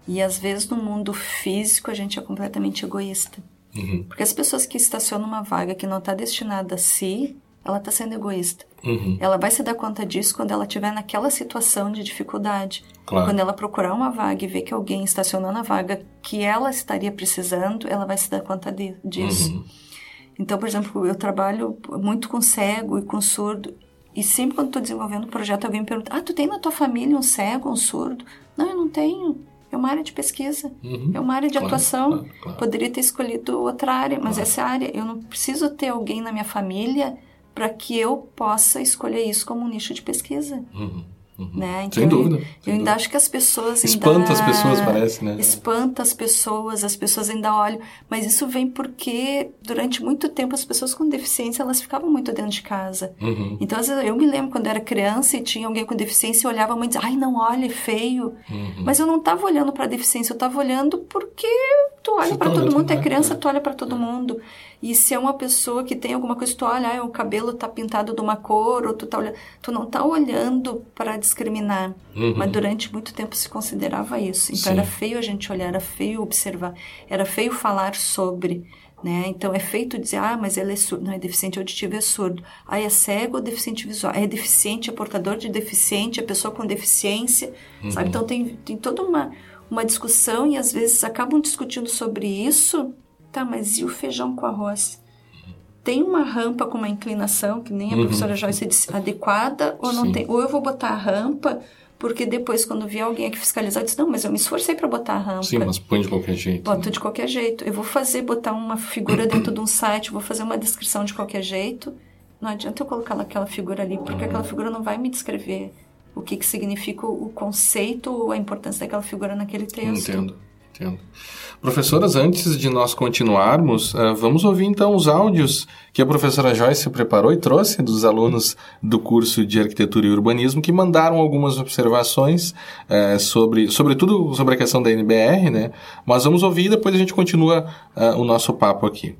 E às vezes no mundo físico a gente é completamente egoísta. Uhum. Porque as pessoas que estacionam uma vaga que não está destinada a si, ela está sendo egoísta. Uhum. Ela vai se dar conta disso quando ela estiver naquela situação de dificuldade. Claro. Quando ela procurar uma vaga e ver que alguém estacionou na vaga que ela estaria precisando, ela vai se dar conta de, disso. Uhum. Então, por exemplo, eu trabalho muito com cego e com surdo. E sempre quando estou desenvolvendo um projeto, alguém me pergunta: Ah, tu tem na tua família um cego, um surdo? Não, eu não tenho. É uma área de pesquisa, uhum. é uma área de claro, atuação. Claro, claro. Poderia ter escolhido outra área, mas essa área, eu não preciso ter alguém na minha família para que eu possa escolher isso como um nicho de pesquisa. Uhum. Uhum. Né? Então, Sem dúvida. Eu, eu ainda dúvida. acho que as pessoas Espanta as pessoas, parece, né? Espanta as pessoas, as pessoas ainda olham. Mas isso vem porque durante muito tempo as pessoas com deficiência elas ficavam muito dentro de casa. Uhum. Então, às vezes, eu me lembro quando eu era criança e tinha alguém com deficiência e olhava a mãe e dizia, ai, não olha, é feio. Uhum. Mas eu não estava olhando para a deficiência, eu estava olhando porque tu olha para tá todo mundo, é criança, tu olha para todo mundo. E se é uma pessoa que tem alguma coisa, tu olha, ah, o cabelo tá pintado de uma cor, ou tu tá olhando, tu não tá olhando para discriminar. Uhum. Mas durante muito tempo se considerava isso. Então Sim. era feio a gente olhar, era feio observar, era feio falar sobre. Né? Então é feito dizer, ah, mas ele é surdo, não é deficiente auditivo, é surdo. Ah, é cego ou deficiente visual? É deficiente, é portador de deficiente, é pessoa com deficiência, uhum. sabe? Então tem, tem toda uma, uma discussão e às vezes acabam discutindo sobre isso Tá, mas e o feijão com arroz? Tem uma rampa com uma inclinação, que nem a uhum. professora Joyce disse, adequada ou não Sim. tem? Ou eu vou botar a rampa, porque depois, quando vier alguém aqui fiscalizar, eu disse, não, mas eu me esforcei para botar a rampa. Sim, mas põe de qualquer jeito. Bota né? de qualquer jeito. Eu vou fazer, botar uma figura dentro de um site, vou fazer uma descrição de qualquer jeito. Não adianta eu colocar aquela figura ali, porque uhum. aquela figura não vai me descrever o que, que significa o conceito ou a importância daquela figura naquele texto. Entendo. Entendo. Professoras, antes de nós continuarmos, uh, vamos ouvir então os áudios que a professora Joyce preparou e trouxe dos alunos do curso de Arquitetura e Urbanismo que mandaram algumas observações uh, sobre, sobretudo sobre a questão da NBR, né? Mas vamos ouvir e depois a gente continua uh, o nosso papo aqui.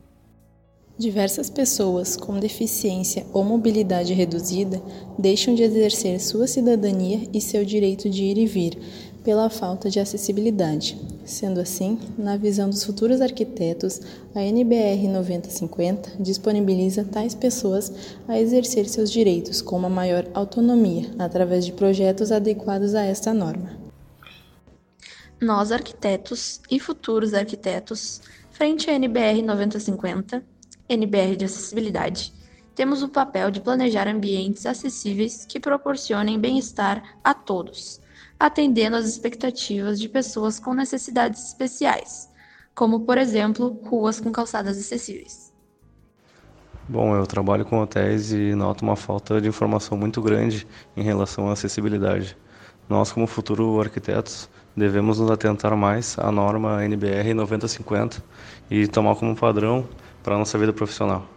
Diversas pessoas com deficiência ou mobilidade reduzida deixam de exercer sua cidadania e seu direito de ir e vir pela falta de acessibilidade. Sendo assim, na visão dos futuros arquitetos, a NBR 9050 disponibiliza tais pessoas a exercer seus direitos com uma maior autonomia através de projetos adequados a esta norma. Nós, arquitetos e futuros arquitetos, frente à NBR 9050, NBR de acessibilidade, temos o papel de planejar ambientes acessíveis que proporcionem bem-estar a todos atendendo às expectativas de pessoas com necessidades especiais, como, por exemplo, ruas com calçadas acessíveis. Bom, eu trabalho com hotéis e noto uma falta de informação muito grande em relação à acessibilidade. Nós, como futuros arquitetos, devemos nos atentar mais à norma NBR 9050 e tomar como padrão para a nossa vida profissional.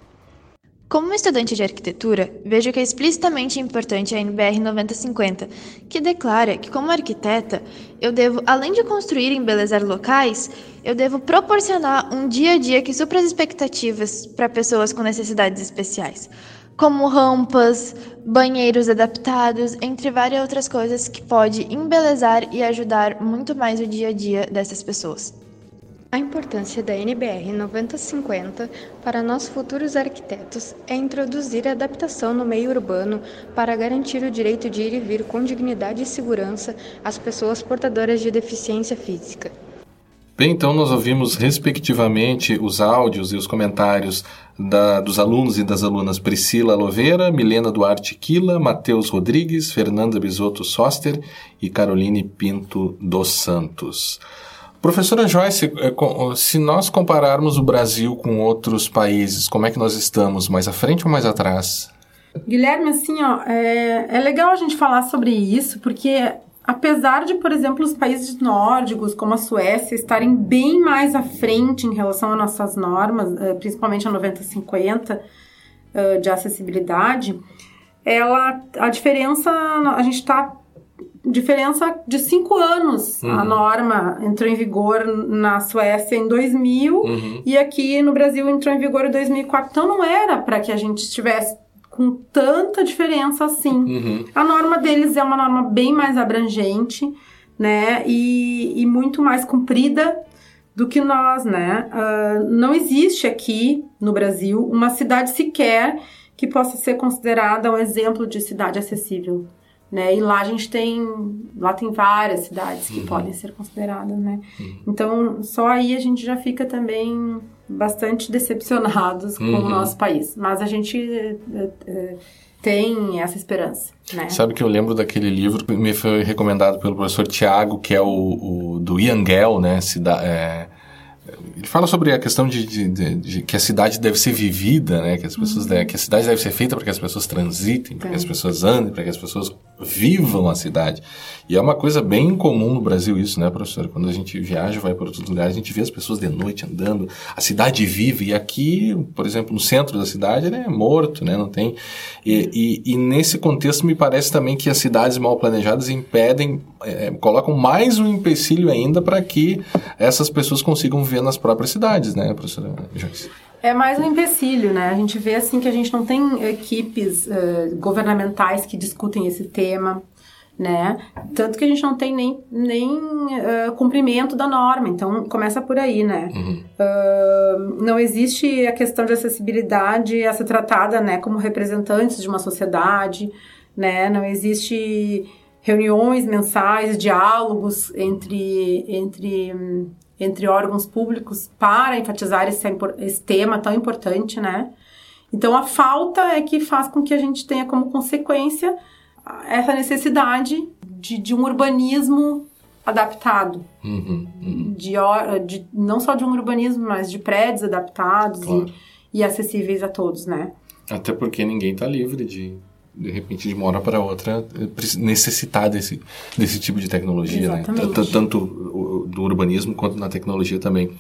Como estudante de arquitetura, vejo que é explicitamente importante a NBR 9050, que declara que, como arquiteta, eu devo, além de construir e embelezar locais, eu devo proporcionar um dia a dia que supra as expectativas para pessoas com necessidades especiais, como rampas, banheiros adaptados, entre várias outras coisas que pode embelezar e ajudar muito mais o dia a dia dessas pessoas. A importância da NBR 9050 para nós futuros arquitetos é introduzir a adaptação no meio urbano para garantir o direito de ir e vir com dignidade e segurança às pessoas portadoras de deficiência física. Bem, então nós ouvimos respectivamente os áudios e os comentários da, dos alunos e das alunas Priscila Loveira, Milena Duarte Quila, Matheus Rodrigues, Fernanda Bisotto Soster e Caroline Pinto dos Santos. Professora Joyce, é, se nós compararmos o Brasil com outros países, como é que nós estamos? Mais à frente ou mais atrás? Guilherme, assim, ó, é, é legal a gente falar sobre isso, porque apesar de, por exemplo, os países nórdicos, como a Suécia, estarem bem mais à frente em relação às nossas normas, eh, principalmente a 9050 eh, de acessibilidade, ela, a diferença, a gente está diferença de cinco anos. Uhum. A norma entrou em vigor na Suécia em 2000 uhum. e aqui no Brasil entrou em vigor em 2004. Então não era para que a gente estivesse com tanta diferença assim. Uhum. A norma deles é uma norma bem mais abrangente, né? E, e muito mais comprida do que nós, né? Uh, não existe aqui no Brasil uma cidade sequer que possa ser considerada um exemplo de cidade acessível. Né? E lá a gente tem, lá tem várias cidades que uhum. podem ser consideradas, né? Uhum. Então, só aí a gente já fica também bastante decepcionados com uhum. o nosso país. Mas a gente é, é, tem essa esperança, né? Sabe que eu lembro daquele livro que me foi recomendado pelo professor Tiago, que é o, o do Ian Gell, né? Cida, é, ele fala sobre a questão de, de, de, de, que a cidade deve ser vivida, né? Que as pessoas uhum. que a cidade deve ser feita para que as pessoas transitem, para que as pessoas andem, para que as pessoas vivam a cidade. E é uma coisa bem comum no Brasil isso, né, professor? Quando a gente viaja, vai para outros lugares, a gente vê as pessoas de noite andando, a cidade vive. E aqui, por exemplo, no centro da cidade, ele é morto, né? Não tem. E, e, e nesse contexto, me parece também que as cidades mal planejadas impedem, é, colocam mais um empecilho ainda para que essas pessoas consigam viver nas próprias cidades, né, professora Joyce? É mais um empecilho, né? A gente vê assim que a gente não tem equipes uh, governamentais que discutem esse tema, né? Tanto que a gente não tem nem, nem uh, cumprimento da norma, então começa por aí, né? Uhum. Uh, não existe a questão de acessibilidade a ser tratada, né, como representantes de uma sociedade, né? Não existe reuniões mensais, diálogos entre, entre um, entre órgãos públicos para enfatizar esse, esse tema tão importante, né? Então, a falta é que faz com que a gente tenha como consequência essa necessidade de, de um urbanismo adaptado. Uhum, uhum. De, de, não só de um urbanismo, mas de prédios adaptados claro. e, e acessíveis a todos, né? Até porque ninguém está livre de de repente de uma hora para outra necessitar desse, desse tipo de tecnologia, né? tanto do urbanismo quanto na tecnologia também.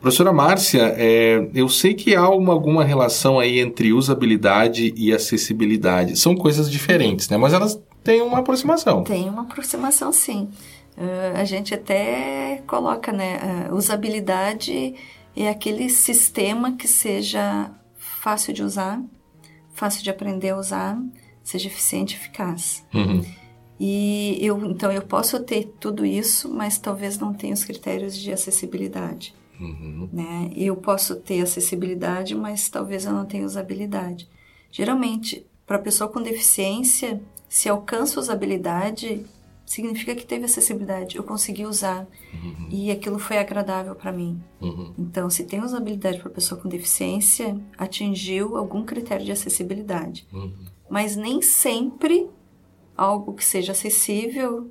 Professora Márcia, é, eu sei que há uma, alguma relação aí entre usabilidade e acessibilidade. São coisas diferentes, né? Mas elas têm uma aproximação. Tem uma aproximação, sim. Uh, a gente até coloca, né? Uh, usabilidade é aquele sistema que seja fácil de usar, fácil de aprender a usar, seja eficiente e eficaz. Uhum. E eu, então, eu posso ter tudo isso, mas talvez não tenha os critérios de acessibilidade. Uhum. Né? Eu posso ter acessibilidade, mas talvez eu não tenha usabilidade. Geralmente, para a pessoa com deficiência, se alcança usabilidade, significa que teve acessibilidade. Eu consegui usar uhum. e aquilo foi agradável para mim. Uhum. Então, se tem usabilidade para pessoa com deficiência, atingiu algum critério de acessibilidade. Uhum mas nem sempre algo que seja acessível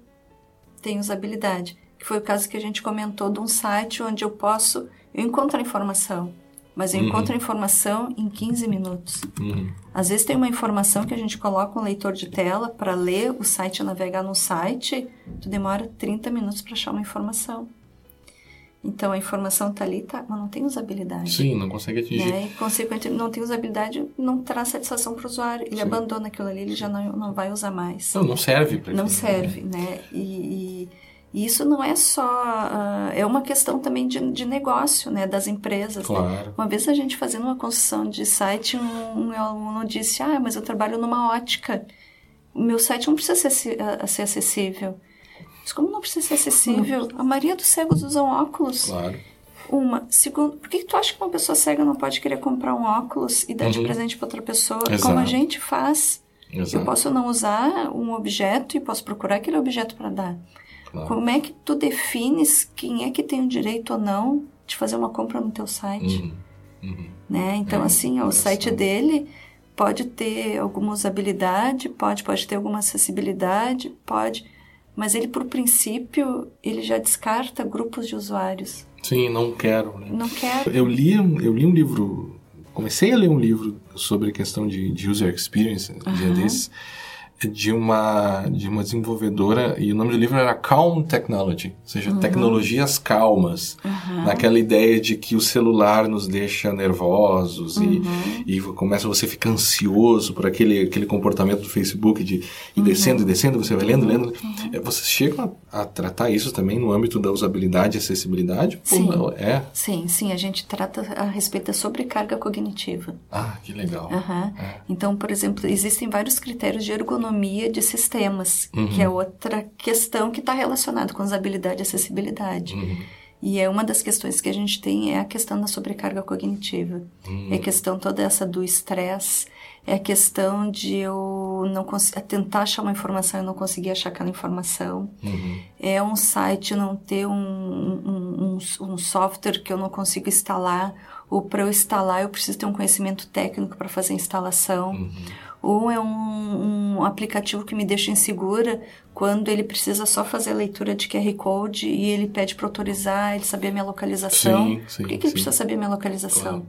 tem usabilidade. Que foi o caso que a gente comentou de um site onde eu posso, eu encontro a informação, mas eu uhum. encontro a informação em 15 minutos. Uhum. Às vezes tem uma informação que a gente coloca um leitor de tela para ler o site, navegar no site, tu demora 30 minutos para achar uma informação. Então a informação está ali, tá, mas não tem usabilidade. Sim, não consegue atingir. Né? E, consequentemente, não tem usabilidade, não traz satisfação para o usuário. Ele Sim. abandona aquilo ali, ele já não, não vai usar mais. Não, não serve para Não serve, né? E, e, e, isso não é só. Uh, é uma questão também de, de negócio, né? Das empresas. Né? Claro. Né? Uma vez a gente fazendo uma construção de site, um, um aluno disse: Ah, mas eu trabalho numa ótica. O meu site não precisa ser, ser acessível. Mas como não precisa ser acessível? A maioria dos cegos usam óculos. Claro. Uma. Segundo, por que tu acha que uma pessoa cega não pode querer comprar um óculos e dar uhum. de presente para outra pessoa? Exato. Como a gente faz. Exato. Eu posso não usar um objeto e posso procurar aquele objeto para dar. Claro. Como é que tu defines quem é que tem o direito ou não de fazer uma compra no teu site? Uhum. Uhum. Né? Então, é, assim, o site dele pode ter alguma usabilidade, pode, pode ter alguma acessibilidade, pode, mas ele, por princípio, ele já descarta grupos de usuários. Sim, não quero. Né? Não quero. Eu li, eu li um livro, comecei a ler um livro sobre questão de, de user experience, um dia desses, de uma, de uma desenvolvedora, e o nome do livro era Calm Technology, ou seja, uhum. tecnologias calmas, uhum. naquela ideia de que o celular nos deixa nervosos uhum. e, e começa você a ficar ansioso por aquele, aquele comportamento do Facebook de ir descendo e descendo, você vai lendo, lendo. Uhum. É, você chega a, a, tratar isso também no âmbito da usabilidade e acessibilidade? Sim. É? Sim, sim, a gente trata a respeito da sobrecarga cognitiva. Ah, que legal. É. Então, por exemplo, existem vários critérios de ergonomia ergonomia de sistemas, uhum. que é outra questão que está relacionada com usabilidade e acessibilidade. Uhum. E é uma das questões que a gente tem é a questão da sobrecarga cognitiva. Uhum. É a questão toda essa do estresse, é a questão de eu não é tentar achar uma informação e não conseguir achar aquela informação. Uhum. É um site não ter um, um, um, um software que eu não consigo instalar, ou para eu instalar eu preciso ter um conhecimento técnico para fazer a instalação. Uhum ou é um, um, aplicativo que me deixa insegura quando ele precisa só fazer a leitura de QR Code e ele pede para autorizar, ele saber a minha localização. Sim, sim, Por que, que ele precisa saber a minha localização? Claro.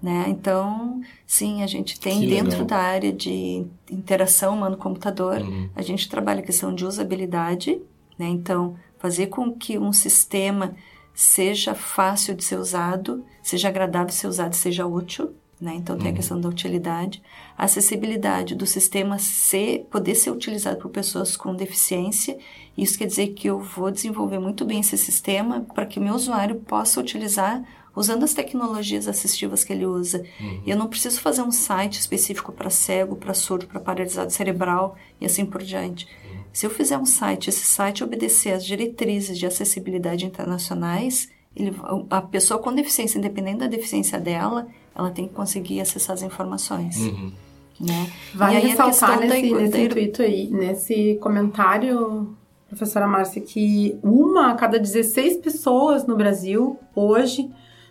Né? Então, sim, a gente tem que dentro legal. da área de interação humano-computador, uhum. a gente trabalha a questão de usabilidade, né? Então, fazer com que um sistema seja fácil de ser usado, seja agradável ser usado, seja útil, né? Então tem a uhum. questão da utilidade, a acessibilidade do sistema ser, poder ser utilizado por pessoas com deficiência. Isso quer dizer que eu vou desenvolver muito bem esse sistema para que o meu usuário possa utilizar usando as tecnologias assistivas que ele usa. Uhum. Eu não preciso fazer um site específico para cego, para surdo, para paralisado cerebral e assim por diante. Uhum. Se eu fizer um site, esse site obedecer às diretrizes de acessibilidade internacionais, ele, a pessoa com deficiência, independente da deficiência dela, ela tem que conseguir acessar as informações. Uhum. Né? Vale e ressaltar nesse, da... nesse intuito aí, nesse comentário, professora Márcia, que uma a cada 16 pessoas no Brasil, hoje,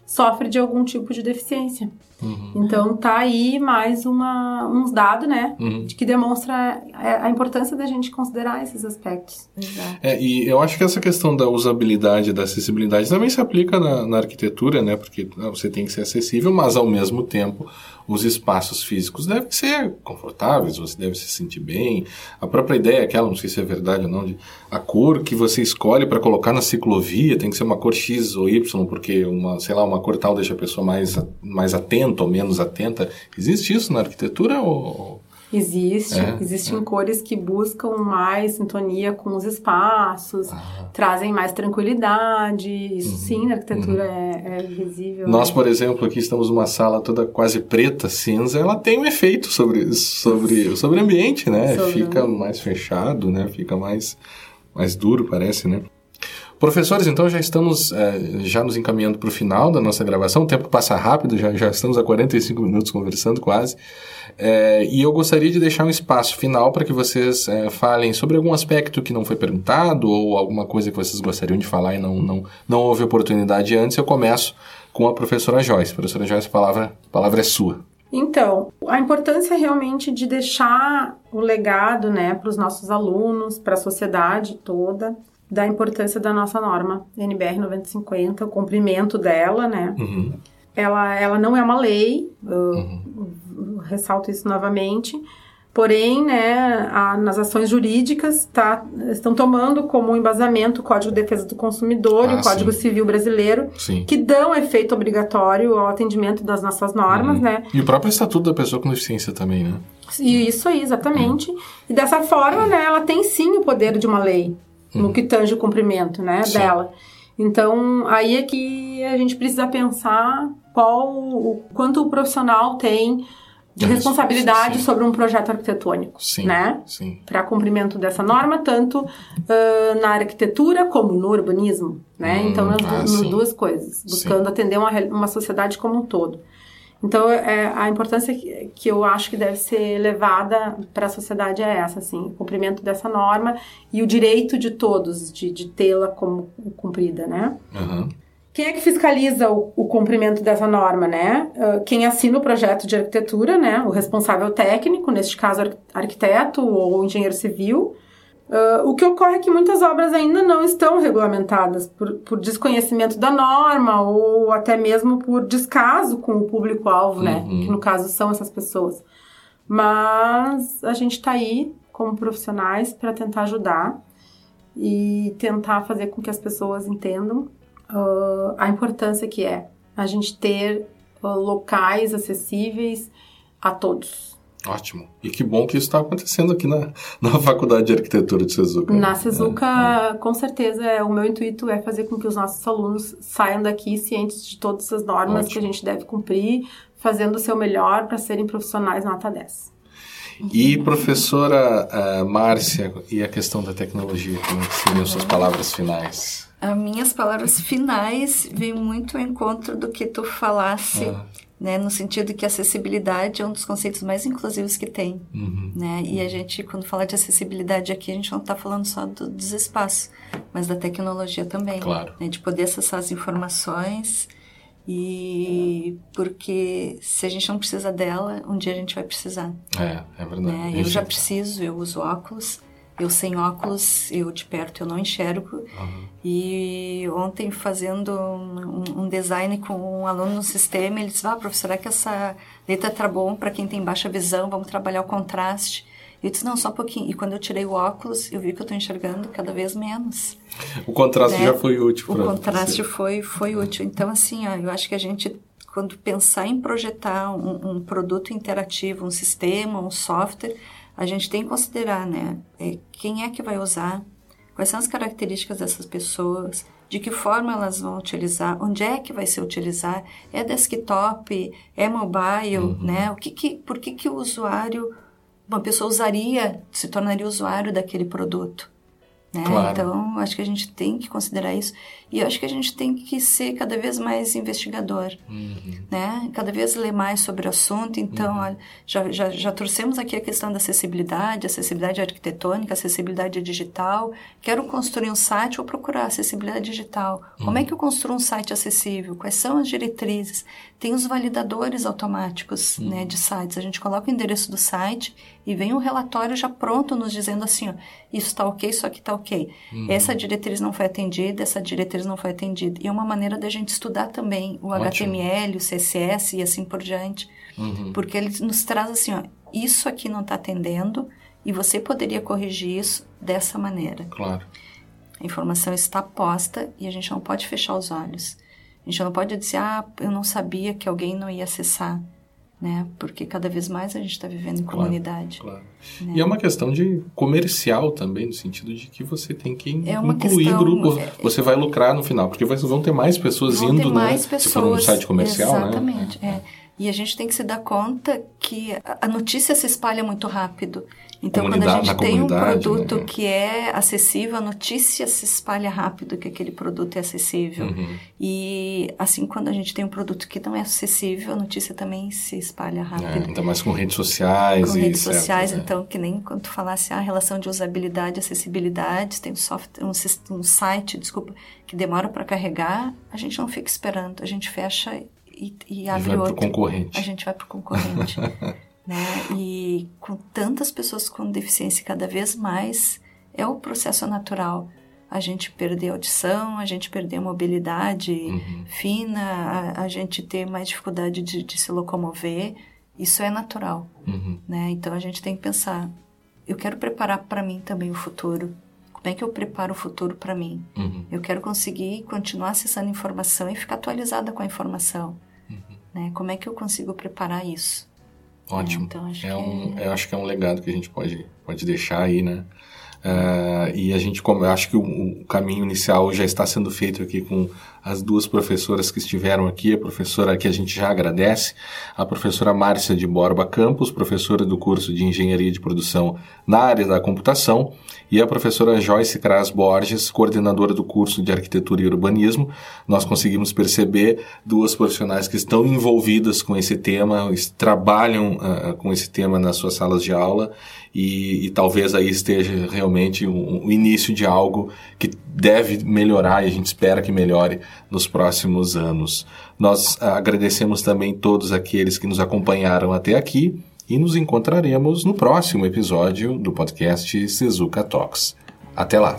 sofre de algum tipo de deficiência. Uhum. Então tá aí mais uma, uns dados, né? Uhum. De que demonstra a importância da gente considerar esses aspectos. É, e eu acho que essa questão da usabilidade, da acessibilidade também se aplica na, na arquitetura, né? Porque ah, você tem que ser acessível, mas ao mesmo tempo os espaços físicos devem ser confortáveis, você deve se sentir bem. A própria ideia, aquela, não sei se é verdade ou não, de a cor que você escolhe para colocar na ciclovia tem que ser uma cor X ou Y, porque uma, sei lá, uma cor tal deixa a pessoa mais, mais atenta ou menos atenta. Existe isso na arquitetura ou Existe. É, Existem é. cores que buscam mais sintonia com os espaços, ah. trazem mais tranquilidade. Isso uhum, sim, na arquitetura uhum. é, é, visível. Nós, por exemplo, aqui estamos numa sala toda quase preta, cinza, ela tem um efeito sobre, sobre, sobre o ambiente, né? Sobre Fica mais fechado, né? Fica mais, mais duro, parece, né? Professores, então já estamos é, já nos encaminhando para o final da nossa gravação. O tempo passa rápido, já, já estamos a 45 minutos conversando quase. É, e eu gostaria de deixar um espaço final para que vocês é, falem sobre algum aspecto que não foi perguntado ou alguma coisa que vocês gostariam de falar e não, não, não houve oportunidade antes. Eu começo com a professora Joyce. Professora Joyce, a palavra, a palavra é sua. Então, a importância realmente de deixar o legado né, para os nossos alunos, para a sociedade toda, da importância da nossa norma NBR 9050, o cumprimento dela, né? Uhum. Ela, ela não é uma lei, uhum. Ressalto isso novamente, porém, né, a, nas ações jurídicas tá, estão tomando como embasamento o Código de Defesa do Consumidor ah, e o Código sim. Civil Brasileiro, sim. que dão efeito obrigatório ao atendimento das nossas normas, uhum. né? E o próprio Estatuto da Pessoa com Deficiência também, né? Isso aí, exatamente. E dessa forma, né, ela tem sim o poder de uma lei no uhum. que tange o cumprimento, né, Sim. dela. Então, aí é que a gente precisa pensar qual, o quanto o profissional tem de responsabilidade sim. sobre um projeto arquitetônico, sim, né? Para cumprimento dessa norma, tanto uh, na arquitetura como no urbanismo, né? Hum, então, nas, ah, nas duas coisas, buscando atender uma, uma sociedade como um todo. Então, é, a importância que, que eu acho que deve ser levada para a sociedade é essa, assim, o cumprimento dessa norma e o direito de todos de, de tê-la como cumprida, né? Uhum. Quem é que fiscaliza o, o, cumprimento dessa norma, né? Uh, quem assina o projeto de arquitetura, né? O responsável técnico, neste caso arquiteto ou engenheiro civil, Uh, o que ocorre é que muitas obras ainda não estão regulamentadas por, por desconhecimento da norma ou até mesmo por descaso com o público-alvo, né? Uhum. Que no caso são essas pessoas. Mas a gente está aí como profissionais para tentar ajudar e tentar fazer com que as pessoas entendam uh, a importância que é a gente ter uh, locais acessíveis a todos. Ótimo. E que bom que isso está acontecendo aqui na, na Faculdade de Arquitetura de Sezuca. Na Sezuca, é, é. com certeza, é, o meu intuito é fazer com que os nossos alunos saiam daqui cientes de todas as normas Ótimo. que a gente deve cumprir, fazendo o seu melhor para serem profissionais nota 10. E professora uh, Márcia, e a questão da tecnologia, como seriam suas palavras finais? As minhas palavras finais vêm muito ao encontro do que tu falasse ah né, no sentido que acessibilidade é um dos conceitos mais inclusivos que tem, uhum. né, e a gente, quando fala de acessibilidade aqui, a gente não está falando só do, dos espaços, mas da tecnologia também, claro. né, de poder acessar as informações e porque se a gente não precisa dela, um dia a gente vai precisar. É, é verdade. Né? Eu já preciso, eu uso óculos, eu sem óculos, eu de perto eu não enxergo. Uhum. E ontem fazendo um, um, design com um aluno no sistema, ele disse: "Ah, professora, que essa letra tá bom para quem tem baixa visão, vamos trabalhar o contraste". Eu disse, não, só um pouquinho. E quando eu tirei o óculos, eu vi que eu estou enxergando cada vez menos. O contraste né? já foi útil para O contraste foi, foi útil. Então, assim, ó, eu acho que a gente, quando pensar em projetar um, um produto interativo, um sistema, um software, a gente tem que considerar, né? É, quem é que vai usar, quais são as características dessas pessoas, de que forma elas vão utilizar, onde é que vai ser utilizar, é desktop, é mobile, uhum. né? O que que, por que que o usuário, uma pessoa usaria, se tornaria usuário daquele produto? Né? Claro. Então, acho que a gente tem que considerar isso. E acho que a gente tem que ser cada vez mais investigador, uhum. né? Cada vez ler mais sobre o assunto. Então, uhum. olha, já, já, já trouxemos aqui a questão da acessibilidade, acessibilidade arquitetônica, acessibilidade digital. Quero construir um site, vou procurar acessibilidade digital. Uhum. Como é que eu construo um site acessível? Quais são as diretrizes? Tem os validadores automáticos né, de sites. A gente coloca o endereço do site e vem um relatório já pronto nos dizendo assim, ó, isso está ok, isso aqui está ok. Uhum. Essa diretriz não foi atendida, essa diretriz não foi atendida. E é uma maneira da gente estudar também o Ótimo. HTML, o CSS e assim por diante. Uhum. Porque ele nos traz assim, ó, isso aqui não está atendendo e você poderia corrigir isso dessa maneira. Claro. A informação está posta e a gente não pode fechar os olhos. A gente não pode dizer, ah, eu não sabia que alguém não ia acessar né? Porque cada vez mais a gente está vivendo em claro, comunidade. Claro. Né? E é uma questão de comercial também, no sentido de que você tem que é incluir questão, grupos. É, você vai lucrar no final, porque vão ter mais pessoas indo, ter mais né? Pessoas, se for um site comercial, exatamente, né? É. E a gente tem que se dar conta que a notícia se espalha muito rápido. Então, quando a gente tem um produto né? que é acessível, a notícia se espalha rápido que aquele produto é acessível. Uhum. E assim, quando a gente tem um produto que não é acessível, a notícia também se espalha rápido. É, ainda mais com redes sociais. Com e redes certo, sociais, né? então, que nem quando tu falasse a relação de usabilidade e acessibilidade, tem um, software, um, um site, desculpa, que demora para carregar, a gente não fica esperando, a gente fecha e, e abre outro. Concorrente. A gente vai para o concorrente. né? E com tantas pessoas com deficiência cada vez mais, é o processo natural. A gente perder audição, a gente perder a mobilidade uhum. fina, a, a, gente ter mais dificuldade de, de se locomover. Isso é natural, uhum. né? Então a gente tem que pensar, eu quero preparar para mim também o futuro. Como é que eu preparo o futuro para mim? Uhum. Eu quero conseguir continuar acessando informação e ficar atualizada com a informação. Né? Como é que eu consigo preparar isso? Ótimo. É, então, acho é um, que... Eu acho que é um legado que a gente pode, pode deixar aí, né? Uh, e a gente, como eu acho que o, o, caminho inicial já está sendo feito aqui com as duas professoras que estiveram aqui, a professora que a gente já agradece, a professora Márcia de Borba Campos, professora do curso de Engenharia de Produção na área da computação, e a professora Joyce Cras Borges, coordenadora do curso de Arquitetura e Urbanismo. Nós conseguimos perceber duas profissionais que estão envolvidas com esse tema, trabalham uh, com esse tema nas suas salas de aula e, e talvez aí esteja realmente o um, um início de algo que deve melhorar e a gente espera que melhore nos próximos anos. Nós uh, agradecemos também todos aqueles que nos acompanharam até aqui e nos encontraremos no próximo episódio do podcast Sezuka Talks. Até lá!